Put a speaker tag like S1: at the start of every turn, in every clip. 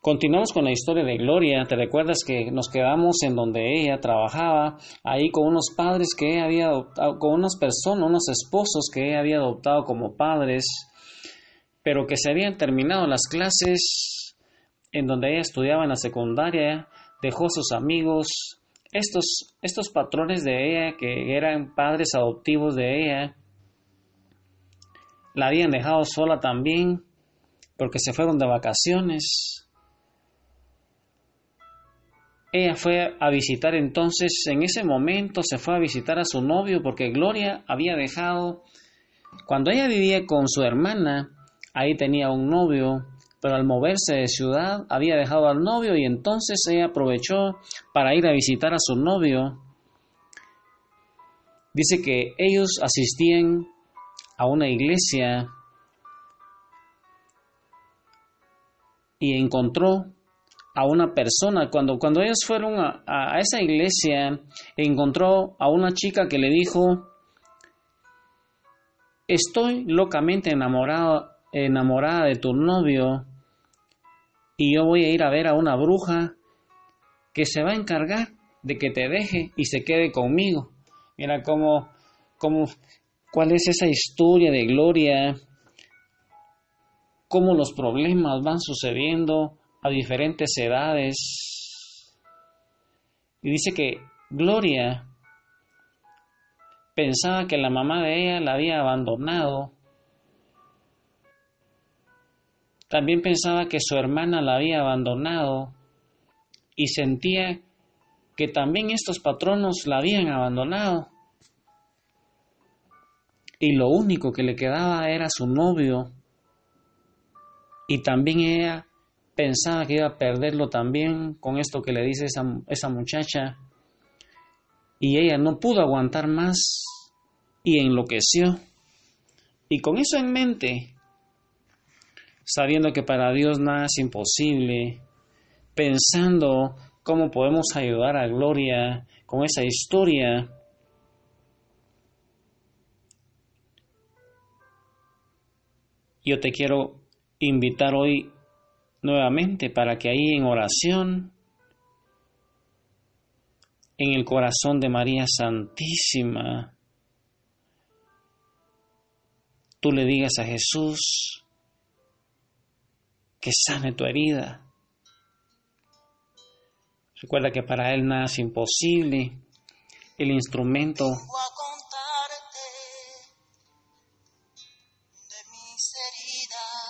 S1: Continuamos con la historia de Gloria. ¿Te recuerdas que nos quedamos en donde ella trabajaba, ahí con unos padres que ella había adoptado, con unas personas, unos esposos que ella había adoptado como padres, pero que se habían terminado las clases en donde ella estudiaba en la secundaria, dejó sus amigos, estos, estos patrones de ella que eran padres adoptivos de ella, la habían dejado sola también porque se fueron de vacaciones. Ella fue a visitar entonces, en ese momento se fue a visitar a su novio porque Gloria había dejado, cuando ella vivía con su hermana, ahí tenía un novio, pero al moverse de ciudad había dejado al novio y entonces ella aprovechó para ir a visitar a su novio. Dice que ellos asistían a una iglesia y encontró a una persona. Cuando, cuando ellos fueron a, esa iglesia, encontró a una chica que le dijo, estoy locamente enamorada, enamorada de tu novio y yo voy a ir a ver a una bruja que se va a encargar de que te deje y se quede conmigo. Mira cómo, cómo cuál es esa historia de gloria, cómo los problemas van sucediendo a diferentes edades. Y dice que Gloria pensaba que la mamá de ella la había abandonado. También pensaba que su hermana la había abandonado y sentía que también estos patronos la habían abandonado. Y lo único que le quedaba era su novio. Y también ella pensaba que iba a perderlo también con esto que le dice esa, esa muchacha. Y ella no pudo aguantar más y enloqueció. Y con eso en mente, sabiendo que para Dios nada es imposible, pensando cómo podemos ayudar a Gloria con esa historia, yo te quiero invitar hoy nuevamente para que ahí en oración, en el corazón de María Santísima, tú le digas a Jesús que sane tu herida. Recuerda que para Él nada es imposible. El instrumento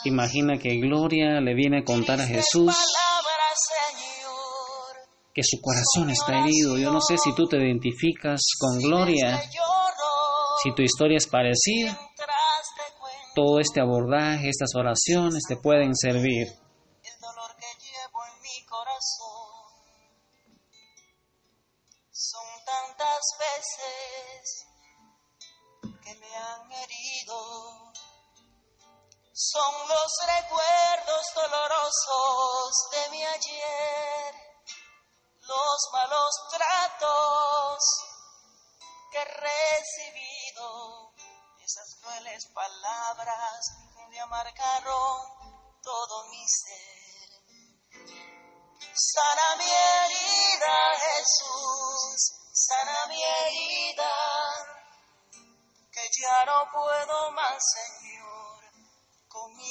S1: Imagina que Gloria le viene a contar a Jesús que su corazón está herido. Yo no sé si tú te identificas con Gloria, si tu historia es parecida. Todo este abordaje, estas oraciones te pueden servir.
S2: Son los recuerdos dolorosos de mi ayer, los malos tratos que he recibido, esas crueles palabras me amargaron todo mi ser. Sana mi herida, Jesús, sana mi herida, que ya no puedo más, Señor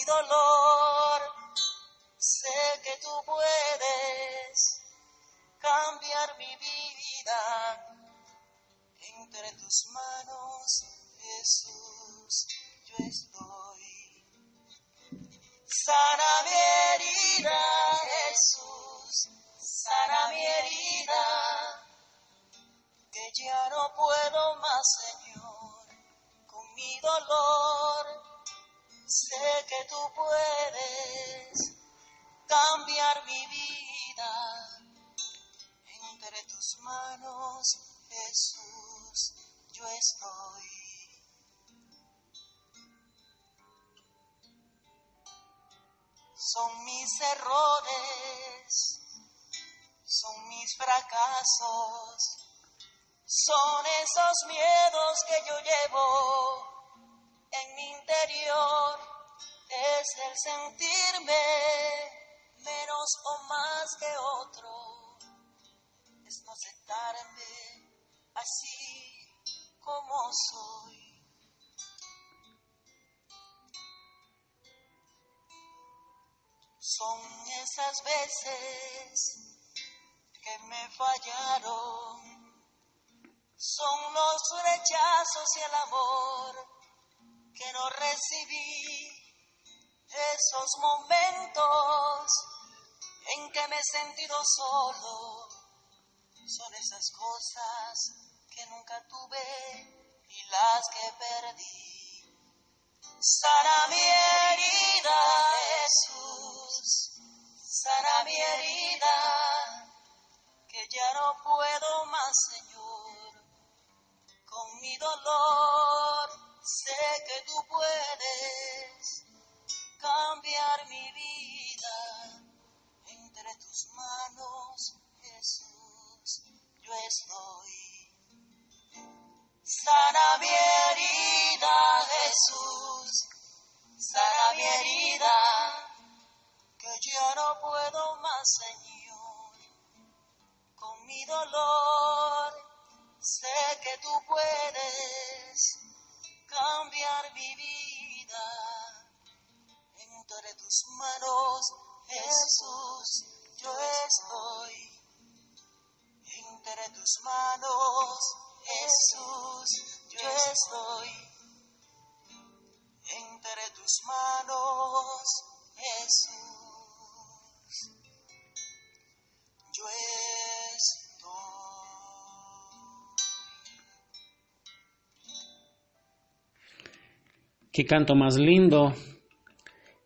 S2: dolor. Sé que tú puedes cambiar mi vida. Entre tus manos, Jesús, yo estoy. Sana mi herida, Jesús, sana mi herida, que ya no puedo más, Señor, con mi dolor Sé que tú puedes cambiar mi vida. Entre tus manos, Jesús, yo estoy. Son mis errores, son mis fracasos, son esos miedos que yo llevo es el sentirme menos o más que otro. Es no aceptarme así como soy. Son esas veces que me fallaron, son los rechazos y el amor que no recibí, esos momentos en que me he sentido solo, son esas cosas que nunca tuve y las que perdí. Tus manos, Jesús, yo estoy. Entre tus manos, Jesús, yo estoy. Entre tus manos, Jesús, yo estoy.
S1: Qué canto más lindo.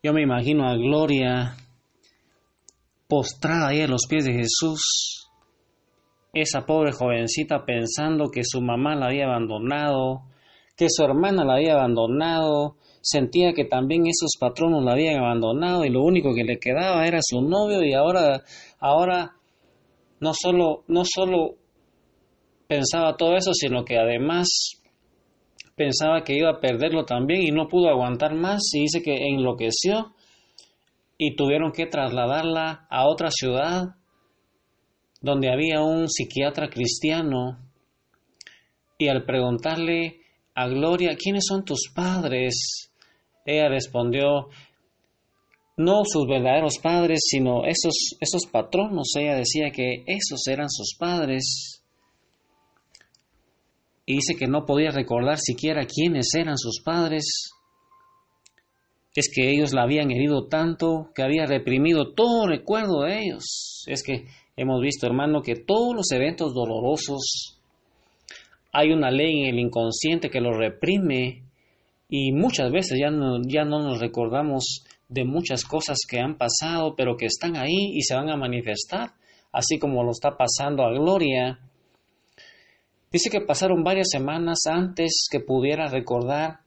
S1: Yo me imagino a Gloria postrada ahí a los pies de Jesús. Esa pobre jovencita pensando que su mamá la había abandonado, que su hermana la había abandonado, sentía que también esos patronos la habían abandonado y lo único que le quedaba era su novio y ahora ahora no solo no solo pensaba todo eso, sino que además pensaba que iba a perderlo también y no pudo aguantar más y dice que enloqueció y tuvieron que trasladarla a otra ciudad donde había un psiquiatra cristiano y al preguntarle a Gloria, ¿quiénes son tus padres? Ella respondió, no sus verdaderos padres, sino esos, esos patronos. Ella decía que esos eran sus padres. Dice que no podía recordar siquiera quiénes eran sus padres. Es que ellos la habían herido tanto que había reprimido todo recuerdo de ellos. Es que hemos visto, hermano, que todos los eventos dolorosos hay una ley en el inconsciente que los reprime y muchas veces ya no, ya no nos recordamos de muchas cosas que han pasado, pero que están ahí y se van a manifestar, así como lo está pasando a Gloria. Dice que pasaron varias semanas antes que pudiera recordar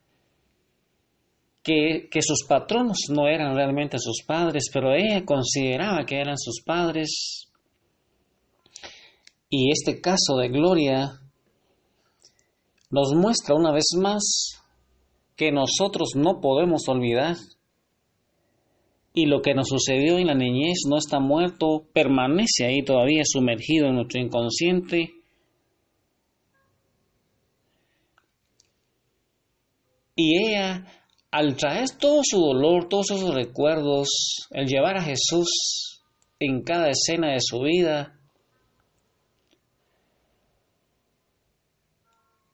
S1: que, sus patronos no eran realmente sus padres, pero ella consideraba que eran sus padres. Y este caso de Gloria nos muestra una vez más que nosotros no podemos olvidar y lo que nos sucedió en la niñez no está muerto, permanece ahí todavía sumergido en nuestro inconsciente. Y ella, al traer todo su dolor, todos esos recuerdos, el llevar a Jesús en cada escena de su vida,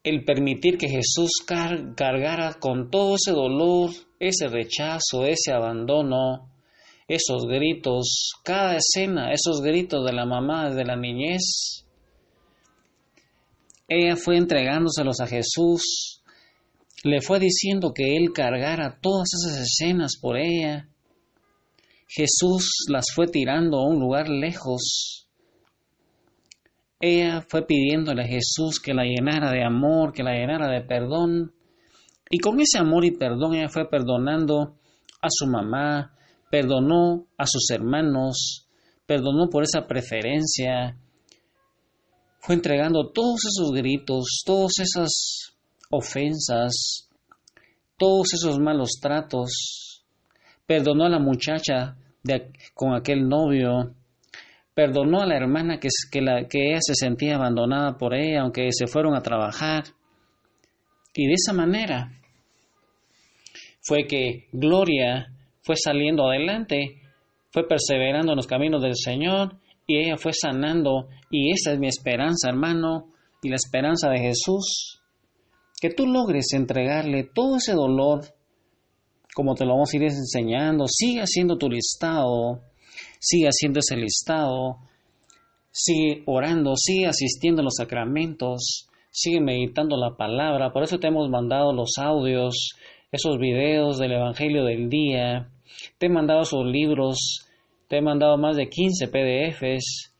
S1: el permitir que Jesús car cargara con todo ese dolor, ese rechazo, ese abandono, esos gritos, cada escena, esos gritos de la mamá de la niñez. Ella fue entregándoselos a Jesús, le fue diciendo que Él cargara todas esas escenas por ella. Jesús las fue tirando a un lugar lejos, ella fue pidiéndole a Jesús que la llenara de amor, que la llenara de perdón. Y con ese amor y perdón ella fue perdonando a su mamá, perdonó a sus hermanos, perdonó por esa preferencia. Fue entregando todos esos gritos, todas esas ofensas, todos esos malos tratos. Perdonó a la muchacha con aquel novio, perdonó a la hermana que, que, que ella se sentía abandonada por ella, aunque se fueron a trabajar. Y de esa manera fue que Gloria fue saliendo adelante, fue perseverando en los caminos del Señor y ella fue sanando. Y esa es mi esperanza, hermano, y la esperanza de Jesús. Que tú logres entregarle todo ese dolor, como te lo vamos a ir enseñando. Sigue haciendo tu listado, sigue haciendo ese listado, sigue orando, sigue asistiendo a los sacramentos, sigue meditando la palabra. Por eso te hemos mandado los audios, esos videos del Evangelio del día. Te he mandado esos libros, te he mandado más de 15 PDFs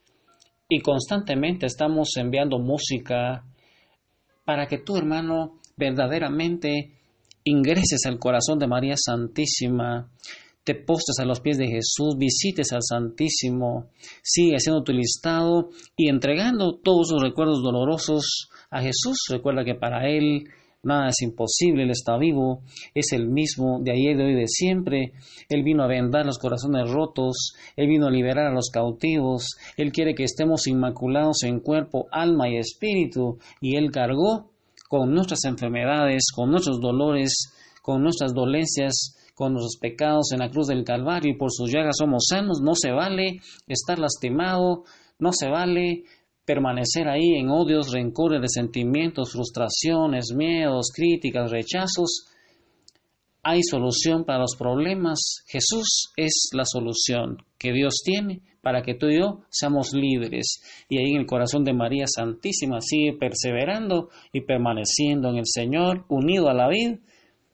S1: y constantemente estamos enviando música para que tu hermano verdaderamente ingreses al corazón de María Santísima, te postes a los pies de Jesús, visites al Santísimo, sigue haciendo tu listado y entregando todos sus recuerdos dolorosos a Jesús. Recuerda que para Él nada es imposible, Él está vivo, es el mismo de ayer, de hoy, de siempre. Él vino a vendar los corazones rotos, Él vino a liberar a los cautivos, Él quiere que estemos inmaculados en cuerpo, alma y espíritu, y Él cargó con nuestras enfermedades, con nuestros dolores, con nuestras dolencias, con nuestros pecados en la cruz del Calvario y por sus llagas somos sanos. No se vale estar lastimado, no se vale permanecer ahí en odios, rencores, resentimientos, frustraciones, miedos, críticas, rechazos. Hay solución para los problemas. Jesús es la solución que Dios tiene para que tú y yo seamos libres. Y ahí en el corazón de María Santísima sigue perseverando y permaneciendo en el Señor, unido a la vida,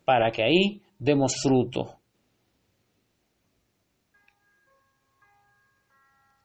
S1: para que ahí demos fruto.